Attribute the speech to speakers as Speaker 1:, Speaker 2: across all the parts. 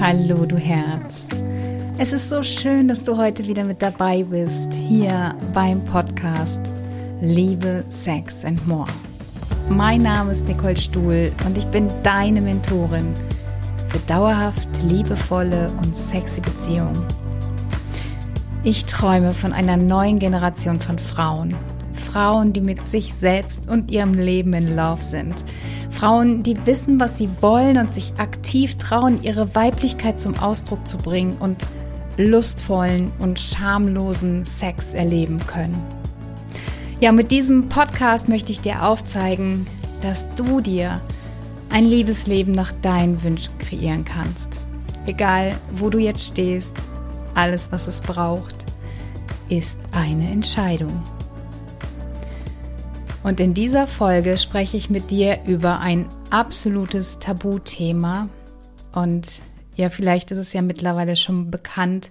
Speaker 1: Hallo, du Herz. Es ist so schön, dass du heute wieder mit dabei bist, hier beim Podcast Liebe, Sex and More. Mein Name ist Nicole Stuhl und ich bin deine Mentorin für dauerhaft liebevolle und sexy Beziehungen. Ich träume von einer neuen Generation von Frauen. Frauen, die mit sich selbst und ihrem Leben in Love sind Frauen, die wissen, was sie wollen und sich aktiv trauen, ihre Weiblichkeit zum Ausdruck zu bringen und lustvollen und schamlosen Sex erleben können. Ja, mit diesem Podcast möchte ich dir aufzeigen, dass du dir ein Liebesleben nach deinen Wünschen kreieren kannst. Egal, wo du jetzt stehst, alles, was es braucht, ist eine Entscheidung. Und in dieser Folge spreche ich mit dir über ein absolutes Tabuthema. Und ja, vielleicht ist es ja mittlerweile schon bekannt.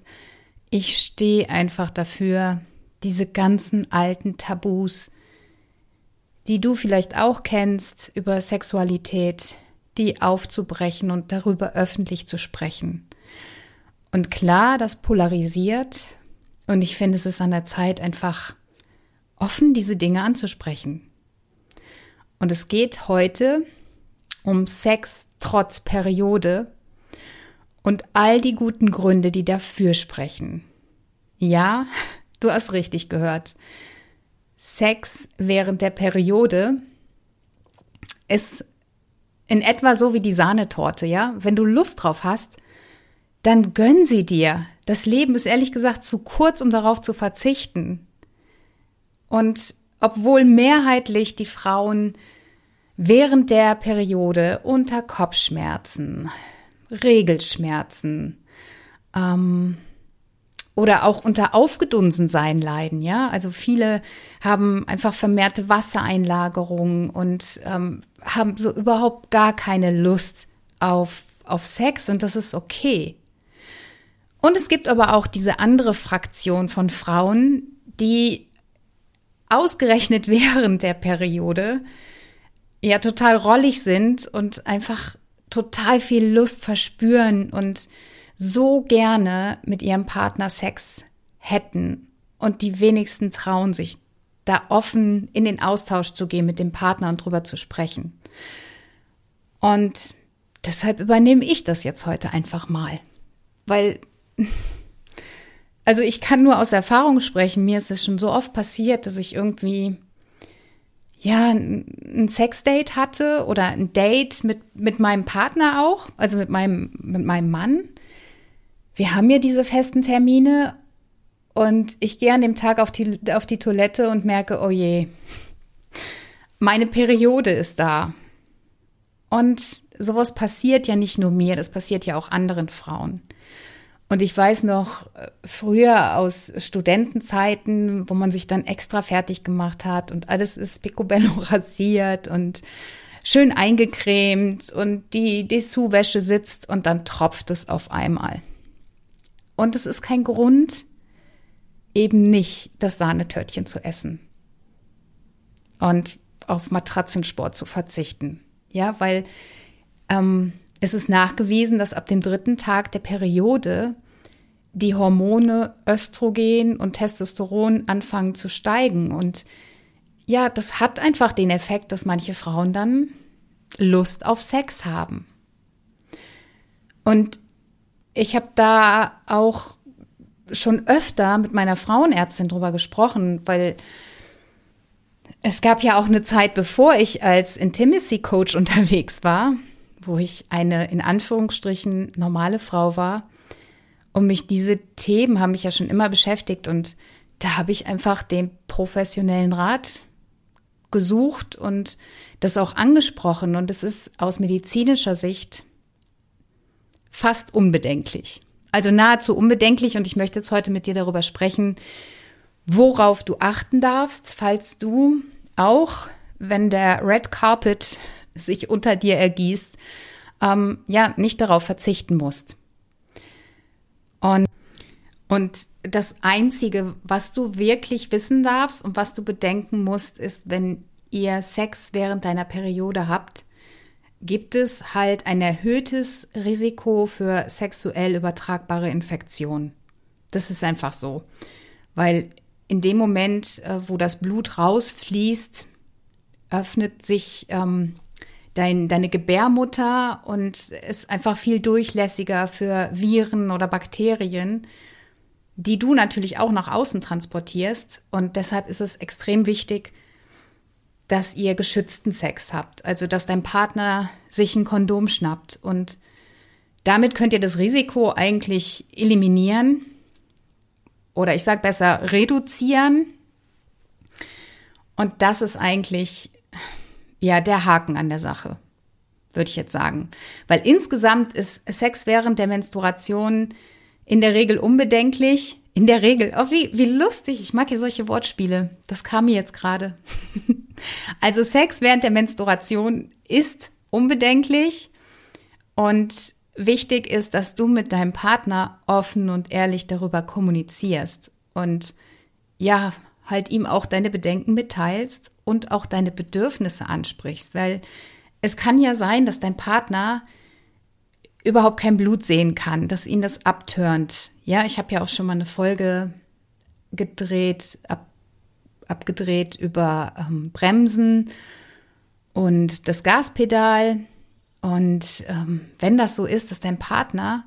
Speaker 1: Ich stehe einfach dafür, diese ganzen alten Tabus, die du vielleicht auch kennst über Sexualität, die aufzubrechen und darüber öffentlich zu sprechen. Und klar, das polarisiert. Und ich finde, es ist an der Zeit, einfach offen diese Dinge anzusprechen. Und es geht heute um Sex trotz Periode und all die guten Gründe, die dafür sprechen. Ja, du hast richtig gehört. Sex während der Periode ist in etwa so wie die Sahnetorte, ja? Wenn du Lust drauf hast, dann gönn sie dir. Das Leben ist ehrlich gesagt zu kurz, um darauf zu verzichten. Und obwohl mehrheitlich die Frauen während der Periode unter Kopfschmerzen, Regelschmerzen ähm, oder auch unter Aufgedunsensein leiden, ja. Also viele haben einfach vermehrte Wassereinlagerungen und ähm, haben so überhaupt gar keine Lust auf, auf Sex und das ist okay. Und es gibt aber auch diese andere Fraktion von Frauen, die ausgerechnet während der Periode ja total rollig sind und einfach total viel Lust verspüren und so gerne mit ihrem Partner Sex hätten und die wenigsten trauen sich da offen in den Austausch zu gehen mit dem Partner und drüber zu sprechen. Und deshalb übernehme ich das jetzt heute einfach mal, weil also ich kann nur aus Erfahrung sprechen. Mir ist es schon so oft passiert, dass ich irgendwie ja ein Sexdate hatte oder ein Date mit mit meinem Partner auch, also mit meinem mit meinem Mann. Wir haben ja diese festen Termine und ich gehe an dem Tag auf die auf die Toilette und merke, oh je, meine Periode ist da. Und sowas passiert ja nicht nur mir, das passiert ja auch anderen Frauen. Und ich weiß noch äh, früher aus Studentenzeiten, wo man sich dann extra fertig gemacht hat und alles ist picobello rasiert und schön eingecremt und die Dessous-Wäsche sitzt und dann tropft es auf einmal. Und es ist kein Grund, eben nicht das Sahnetörtchen zu essen und auf Matratzensport zu verzichten. Ja, weil ähm, es ist nachgewiesen, dass ab dem dritten Tag der Periode die Hormone Östrogen und Testosteron anfangen zu steigen. Und ja, das hat einfach den Effekt, dass manche Frauen dann Lust auf Sex haben. Und ich habe da auch schon öfter mit meiner Frauenärztin drüber gesprochen, weil es gab ja auch eine Zeit, bevor ich als Intimacy Coach unterwegs war, wo ich eine in Anführungsstrichen normale Frau war und mich diese Themen haben mich ja schon immer beschäftigt und da habe ich einfach den professionellen Rat gesucht und das auch angesprochen und es ist aus medizinischer Sicht fast unbedenklich. Also nahezu unbedenklich und ich möchte jetzt heute mit dir darüber sprechen, worauf du achten darfst, falls du auch, wenn der Red Carpet sich unter dir ergießt, ähm, ja, nicht darauf verzichten musst. Und, und das Einzige, was du wirklich wissen darfst und was du bedenken musst, ist, wenn ihr Sex während deiner Periode habt, gibt es halt ein erhöhtes Risiko für sexuell übertragbare Infektionen. Das ist einfach so. Weil in dem Moment, äh, wo das Blut rausfließt, öffnet sich ähm, dein, deine Gebärmutter und ist einfach viel durchlässiger für Viren oder Bakterien, die du natürlich auch nach außen transportierst. Und deshalb ist es extrem wichtig, dass ihr geschützten Sex habt. Also, dass dein Partner sich ein Kondom schnappt. Und damit könnt ihr das Risiko eigentlich eliminieren. Oder ich sage besser, reduzieren. Und das ist eigentlich ja der Haken an der Sache, würde ich jetzt sagen. Weil insgesamt ist Sex während der Menstruation in der Regel unbedenklich. In der Regel. Oh, wie, wie lustig. Ich mag hier solche Wortspiele. Das kam mir jetzt gerade. also Sex während der Menstruation ist unbedenklich. Und wichtig ist, dass du mit deinem Partner offen und ehrlich darüber kommunizierst. Und ja, halt ihm auch deine Bedenken mitteilst und auch deine Bedürfnisse ansprichst. Weil es kann ja sein, dass dein Partner überhaupt kein Blut sehen kann, dass ihn das abturnt. Ja, ich habe ja auch schon mal eine Folge gedreht, ab, abgedreht über ähm, Bremsen und das Gaspedal. Und ähm, wenn das so ist, dass dein Partner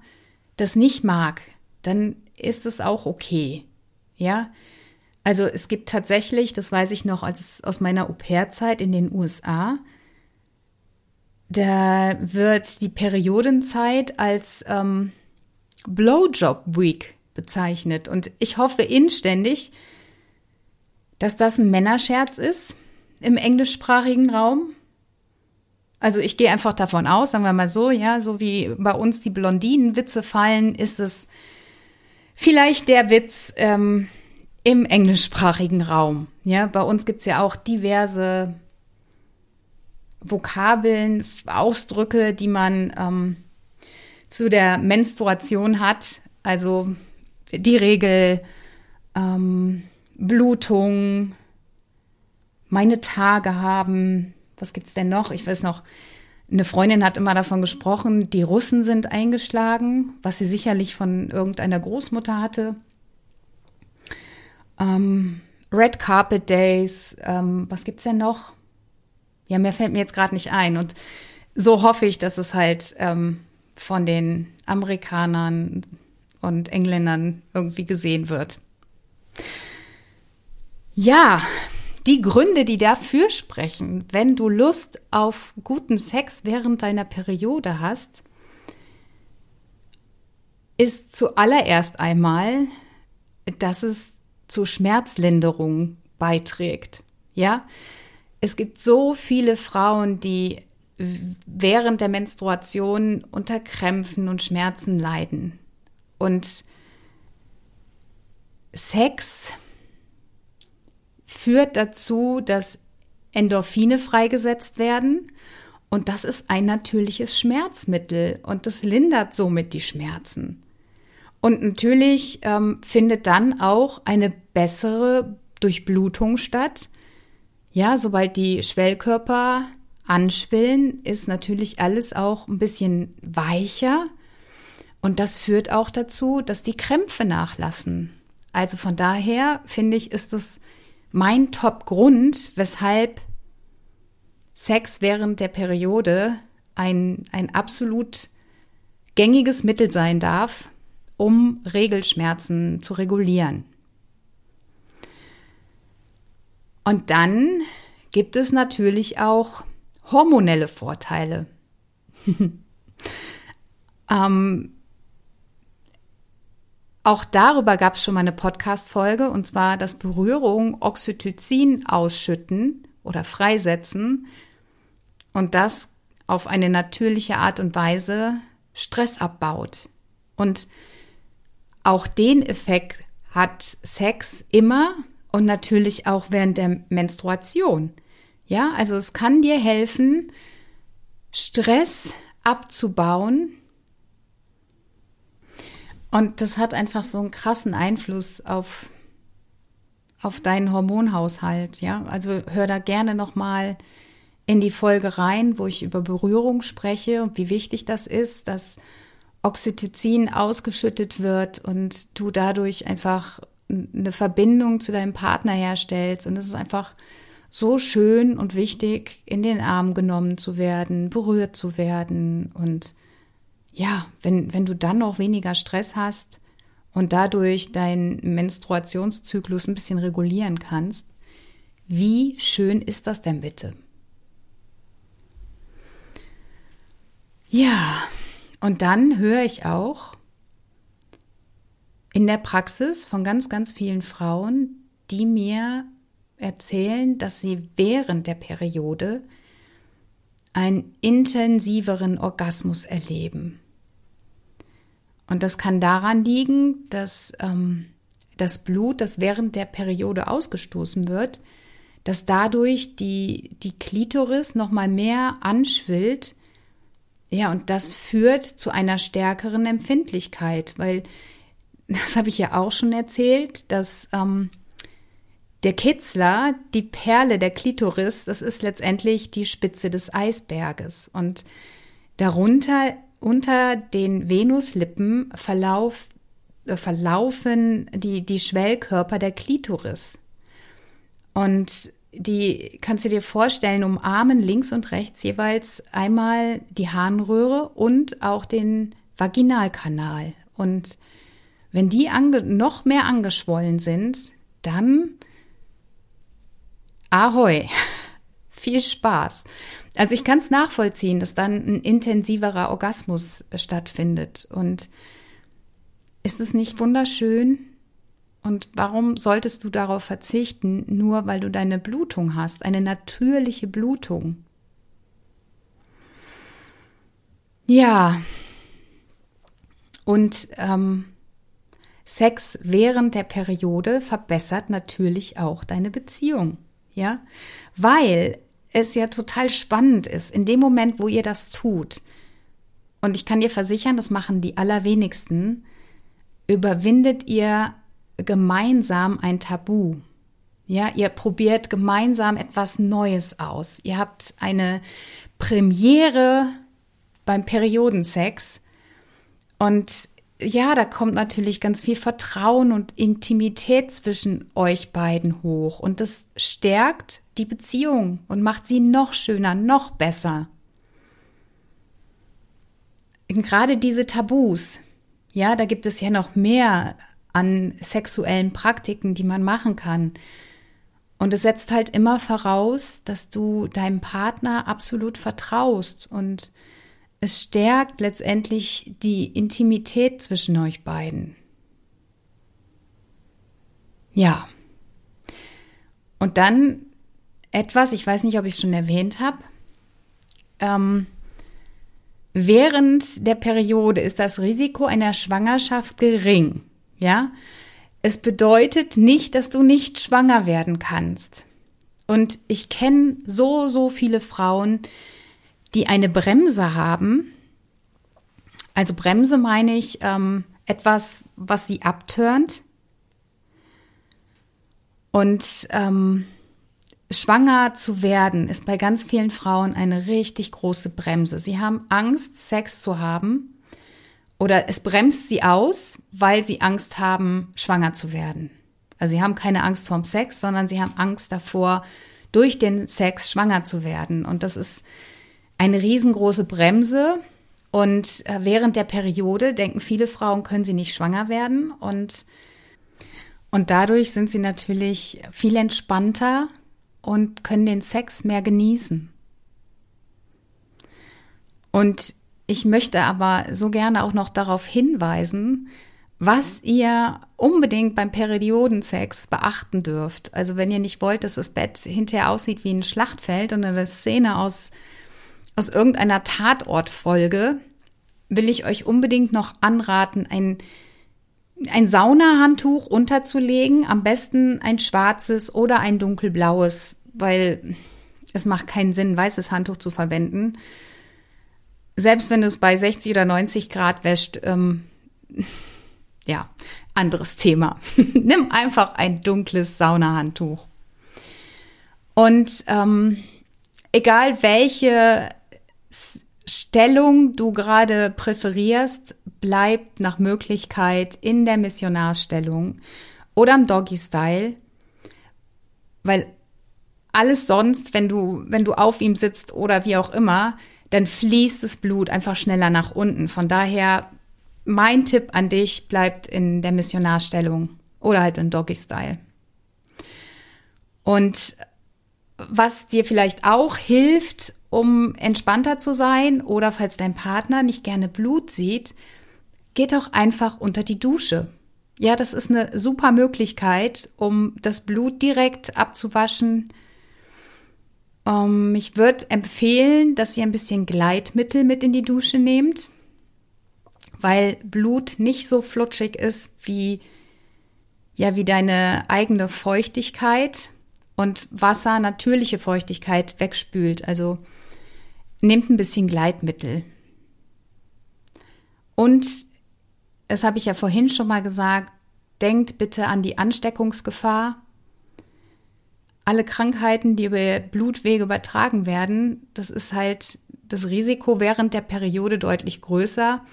Speaker 1: das nicht mag, dann ist es auch okay. Ja, also es gibt tatsächlich, das weiß ich noch als aus meiner Au-pair-Zeit in den USA, da wird die Periodenzeit als ähm, Blowjob Week bezeichnet. Und ich hoffe inständig, dass das ein Männerscherz ist im englischsprachigen Raum. Also ich gehe einfach davon aus, sagen wir mal so, ja, so wie bei uns die Blondinenwitze fallen, ist es vielleicht der Witz ähm, im englischsprachigen Raum. Ja, bei uns gibt es ja auch diverse Vokabeln, Ausdrücke, die man ähm, zu der Menstruation hat. Also die Regel, ähm, Blutung, meine Tage haben. Was gibt's denn noch? Ich weiß noch, eine Freundin hat immer davon gesprochen, die Russen sind eingeschlagen, was sie sicherlich von irgendeiner Großmutter hatte. Ähm, Red Carpet Days, ähm, was gibt's denn noch? Ja, mehr fällt mir jetzt gerade nicht ein. Und so hoffe ich, dass es halt ähm, von den Amerikanern und Engländern irgendwie gesehen wird. Ja, die Gründe, die dafür sprechen, wenn du Lust auf guten Sex während deiner Periode hast, ist zuallererst einmal, dass es zur Schmerzlinderung beiträgt. Ja, es gibt so viele Frauen, die während der Menstruation unter Krämpfen und Schmerzen leiden. Und Sex führt dazu, dass Endorphine freigesetzt werden. Und das ist ein natürliches Schmerzmittel und das lindert somit die Schmerzen. Und natürlich ähm, findet dann auch eine bessere Durchblutung statt, ja, sobald die Schwellkörper anschwillen, ist natürlich alles auch ein bisschen weicher. Und das führt auch dazu, dass die Krämpfe nachlassen. Also von daher finde ich, ist es mein Top-Grund, weshalb Sex während der Periode ein, ein absolut gängiges Mittel sein darf, um Regelschmerzen zu regulieren. Und dann gibt es natürlich auch hormonelle Vorteile. ähm, auch darüber gab es schon mal eine Podcast-Folge, und zwar, dass Berührung Oxytocin ausschütten oder freisetzen und das auf eine natürliche Art und Weise Stress abbaut. Und auch den Effekt hat Sex immer, und natürlich auch während der Menstruation. Ja, also es kann dir helfen, Stress abzubauen. Und das hat einfach so einen krassen Einfluss auf, auf deinen Hormonhaushalt. Ja, also hör da gerne nochmal in die Folge rein, wo ich über Berührung spreche und wie wichtig das ist, dass Oxytocin ausgeschüttet wird und du dadurch einfach eine Verbindung zu deinem Partner herstellst. Und es ist einfach so schön und wichtig, in den Arm genommen zu werden, berührt zu werden. Und ja, wenn, wenn du dann noch weniger Stress hast und dadurch deinen Menstruationszyklus ein bisschen regulieren kannst, wie schön ist das denn bitte? Ja, und dann höre ich auch in der Praxis von ganz, ganz vielen Frauen, die mir erzählen, dass sie während der Periode einen intensiveren Orgasmus erleben. Und das kann daran liegen, dass ähm, das Blut, das während der Periode ausgestoßen wird, dass dadurch die, die Klitoris nochmal mehr anschwillt. Ja, und das führt zu einer stärkeren Empfindlichkeit, weil, das habe ich ja auch schon erzählt, dass ähm, der Kitzler, die Perle der Klitoris, das ist letztendlich die Spitze des Eisberges. Und darunter, unter den Venuslippen verlauf, äh, verlaufen die, die Schwellkörper der Klitoris. Und die kannst du dir vorstellen, umarmen links und rechts jeweils einmal die Harnröhre und auch den Vaginalkanal. Und wenn die noch mehr angeschwollen sind, dann Ahoi! Viel Spaß. Also ich kann es nachvollziehen, dass dann ein intensiverer Orgasmus stattfindet. Und ist es nicht wunderschön? Und warum solltest du darauf verzichten, nur weil du deine Blutung hast, eine natürliche Blutung? Ja. Und ähm, Sex während der Periode verbessert natürlich auch deine Beziehung ja, weil es ja total spannend ist, in dem Moment, wo ihr das tut. Und ich kann dir versichern, das machen die allerwenigsten, überwindet ihr gemeinsam ein Tabu. Ja, ihr probiert gemeinsam etwas Neues aus. Ihr habt eine Premiere beim Periodensex und ja, da kommt natürlich ganz viel Vertrauen und Intimität zwischen euch beiden hoch und das stärkt die Beziehung und macht sie noch schöner, noch besser. Und gerade diese Tabus, ja, da gibt es ja noch mehr an sexuellen Praktiken, die man machen kann. Und es setzt halt immer voraus, dass du deinem Partner absolut vertraust und es stärkt letztendlich die Intimität zwischen euch beiden. Ja. Und dann etwas, ich weiß nicht, ob ich es schon erwähnt habe. Ähm, während der Periode ist das Risiko einer Schwangerschaft gering. Ja, es bedeutet nicht, dass du nicht schwanger werden kannst. Und ich kenne so, so viele Frauen, die eine Bremse haben. Also Bremse meine ich ähm, etwas, was sie abturnt. Und ähm, schwanger zu werden ist bei ganz vielen Frauen eine richtig große Bremse. Sie haben Angst, Sex zu haben. Oder es bremst sie aus, weil sie Angst haben, schwanger zu werden. Also sie haben keine Angst vorm Sex, sondern sie haben Angst davor, durch den Sex schwanger zu werden. Und das ist eine riesengroße Bremse. Und äh, während der Periode denken viele Frauen, können sie nicht schwanger werden. Und, und dadurch sind sie natürlich viel entspannter und können den Sex mehr genießen. Und ich möchte aber so gerne auch noch darauf hinweisen, was ihr unbedingt beim Periodensex beachten dürft. Also wenn ihr nicht wollt, dass das Bett hinterher aussieht wie ein Schlachtfeld und eine Szene aus aus irgendeiner Tatortfolge will ich euch unbedingt noch anraten, ein, ein Saunahandtuch unterzulegen, am besten ein schwarzes oder ein dunkelblaues, weil es macht keinen Sinn, weißes Handtuch zu verwenden. Selbst wenn du es bei 60 oder 90 Grad wäscht, ähm, ja, anderes Thema. Nimm einfach ein dunkles Saunahandtuch. Und ähm, egal welche Stellung du gerade präferierst, bleib nach Möglichkeit in der Missionarstellung oder im Doggy Style, weil alles sonst, wenn du, wenn du auf ihm sitzt oder wie auch immer, dann fließt das Blut einfach schneller nach unten. Von daher, mein Tipp an dich bleibt in der Missionarstellung oder halt im Doggy Style. Und was dir vielleicht auch hilft, um entspannter zu sein oder falls dein Partner nicht gerne Blut sieht, geht auch einfach unter die Dusche. Ja, das ist eine super Möglichkeit, um das Blut direkt abzuwaschen. Ähm, ich würde empfehlen, dass ihr ein bisschen Gleitmittel mit in die Dusche nehmt, weil Blut nicht so flutschig ist wie ja wie deine eigene Feuchtigkeit und Wasser natürliche Feuchtigkeit wegspült. Also nehmt ein bisschen Gleitmittel. Und, das habe ich ja vorhin schon mal gesagt, denkt bitte an die Ansteckungsgefahr. Alle Krankheiten, die über Blutwege übertragen werden, das ist halt das Risiko während der Periode deutlich größer.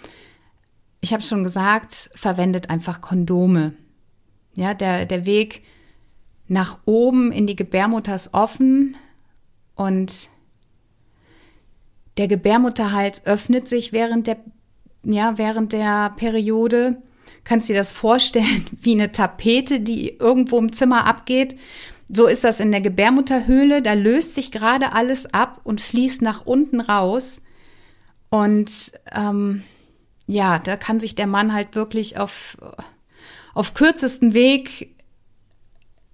Speaker 1: Ich habe schon gesagt, verwendet einfach Kondome. Ja, der, der Weg nach oben in die Gebärmutter ist offen und der Gebärmutterhals öffnet sich während der, ja, während der Periode. Kannst dir das vorstellen wie eine Tapete, die irgendwo im Zimmer abgeht? So ist das in der Gebärmutterhöhle. Da löst sich gerade alles ab und fließt nach unten raus. Und ähm, ja, da kann sich der Mann halt wirklich auf, auf kürzesten Weg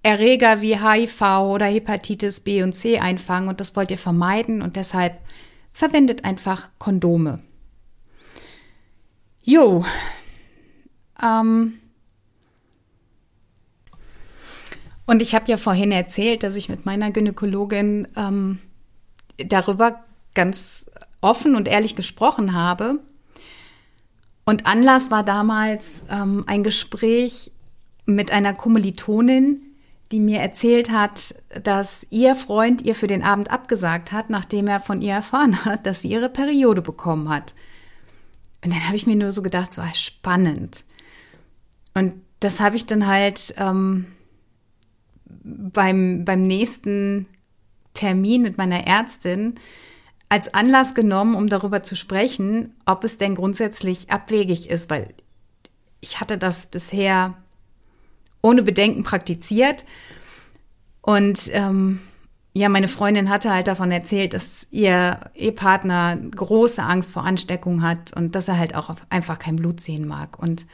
Speaker 1: Erreger wie HIV oder Hepatitis B und C einfangen und das wollt ihr vermeiden und deshalb verwendet einfach Kondome. Jo. Ähm. Und ich habe ja vorhin erzählt, dass ich mit meiner Gynäkologin ähm, darüber ganz offen und ehrlich gesprochen habe. Und Anlass war damals ähm, ein Gespräch mit einer Kommilitonin, die mir erzählt hat, dass ihr Freund ihr für den Abend abgesagt hat, nachdem er von ihr erfahren hat, dass sie ihre Periode bekommen hat. Und dann habe ich mir nur so gedacht, so ah, spannend. Und das habe ich dann halt ähm, beim, beim nächsten Termin mit meiner Ärztin als Anlass genommen, um darüber zu sprechen, ob es denn grundsätzlich abwegig ist, weil ich hatte das bisher ohne Bedenken praktiziert. Und ähm, ja, meine Freundin hatte halt davon erzählt, dass ihr Ehepartner große Angst vor Ansteckung hat und dass er halt auch einfach kein Blut sehen mag. Und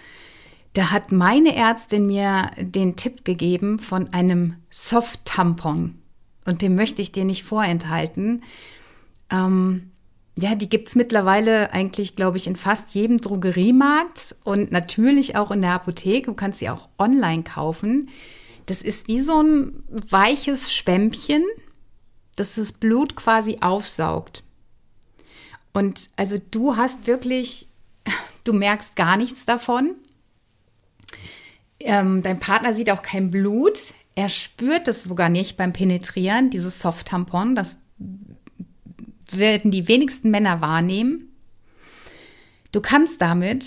Speaker 1: da hat meine Ärztin mir den Tipp gegeben von einem Soft-Tampon. Und den möchte ich dir nicht vorenthalten. Ähm, ja, die gibt's mittlerweile eigentlich, glaube ich, in fast jedem Drogeriemarkt und natürlich auch in der Apotheke. Du kannst sie auch online kaufen. Das ist wie so ein weiches Schwämmchen, das das Blut quasi aufsaugt. Und also du hast wirklich, du merkst gar nichts davon. Ähm, dein Partner sieht auch kein Blut. Er spürt es sogar nicht beim Penetrieren, dieses Soft-Tampon. Das werden die wenigsten Männer wahrnehmen. Du kannst damit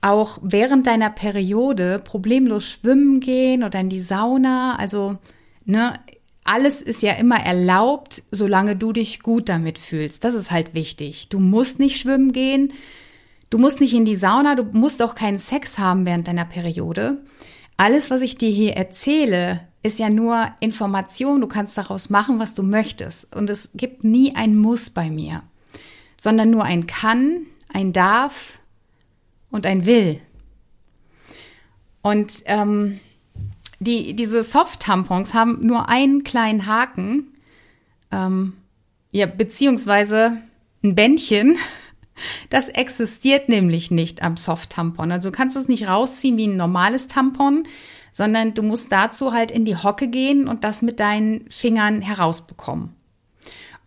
Speaker 1: auch während deiner Periode problemlos schwimmen gehen oder in die Sauna. Also, ne, alles ist ja immer erlaubt, solange du dich gut damit fühlst. Das ist halt wichtig. Du musst nicht schwimmen gehen. Du musst nicht in die Sauna. Du musst auch keinen Sex haben während deiner Periode. Alles, was ich dir hier erzähle, ist ja nur Information. Du kannst daraus machen, was du möchtest. Und es gibt nie ein Muss bei mir, sondern nur ein Kann, ein Darf und ein Will. Und ähm, die, diese Soft-Tampons haben nur einen kleinen Haken, ähm, ja, beziehungsweise ein Bändchen. Das existiert nämlich nicht am Soft-Tampon. Also du kannst es nicht rausziehen wie ein normales Tampon, sondern du musst dazu halt in die Hocke gehen und das mit deinen Fingern herausbekommen.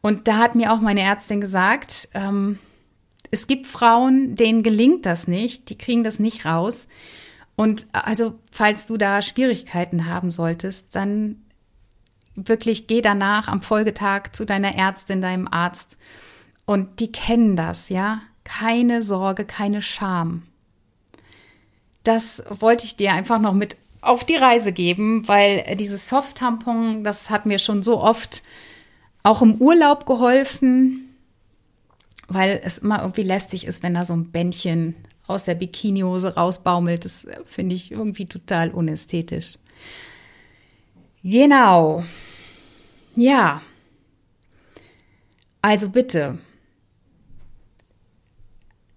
Speaker 1: Und da hat mir auch meine Ärztin gesagt, ähm, es gibt Frauen, denen gelingt das nicht, die kriegen das nicht raus. Und also, falls du da Schwierigkeiten haben solltest, dann wirklich geh danach am Folgetag zu deiner Ärztin, deinem Arzt und die kennen das, ja? Keine Sorge, keine Scham. Das wollte ich dir einfach noch mit auf die Reise geben, weil dieses Soft-Tampon, das hat mir schon so oft auch im Urlaub geholfen, weil es immer irgendwie lästig ist, wenn da so ein Bändchen aus der Bikinihose rausbaumelt. Das finde ich irgendwie total unästhetisch. Genau. Ja. Also bitte.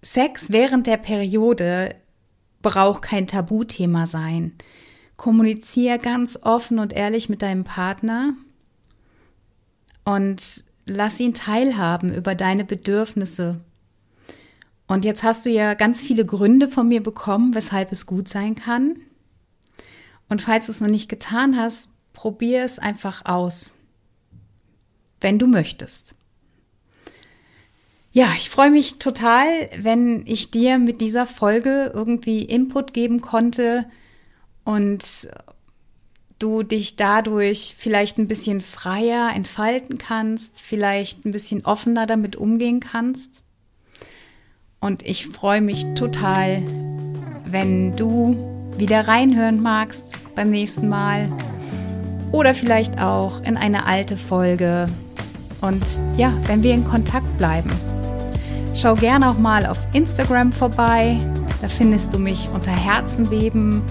Speaker 1: Sex während der Periode braucht kein Tabuthema sein. Kommuniziere ganz offen und ehrlich mit deinem Partner und lass ihn teilhaben über deine Bedürfnisse. Und jetzt hast du ja ganz viele Gründe von mir bekommen, weshalb es gut sein kann. Und falls du es noch nicht getan hast, probier es einfach aus, wenn du möchtest. Ja, ich freue mich total, wenn ich dir mit dieser Folge irgendwie Input geben konnte und du dich dadurch vielleicht ein bisschen freier entfalten kannst, vielleicht ein bisschen offener damit umgehen kannst. Und ich freue mich total, wenn du wieder reinhören magst beim nächsten Mal oder vielleicht auch in eine alte Folge. Und ja, wenn wir in Kontakt bleiben. Schau gerne auch mal auf Instagram vorbei. Da findest du mich unter Herzenbeben.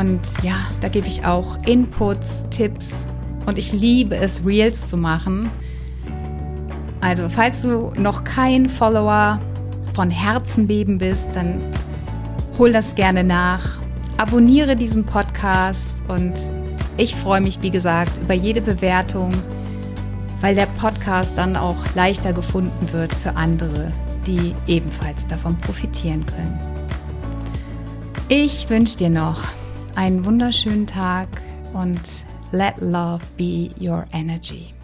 Speaker 1: Und ja, da gebe ich auch Inputs, Tipps. Und ich liebe es, Reels zu machen. Also, falls du noch kein Follower von Herzenbeben bist, dann hol das gerne nach. Abonniere diesen Podcast und ich freue mich, wie gesagt, über jede Bewertung, weil der Podcast dann auch leichter gefunden wird für andere, die ebenfalls davon profitieren können. Ich wünsche dir noch einen wunderschönen Tag und let love be your energy.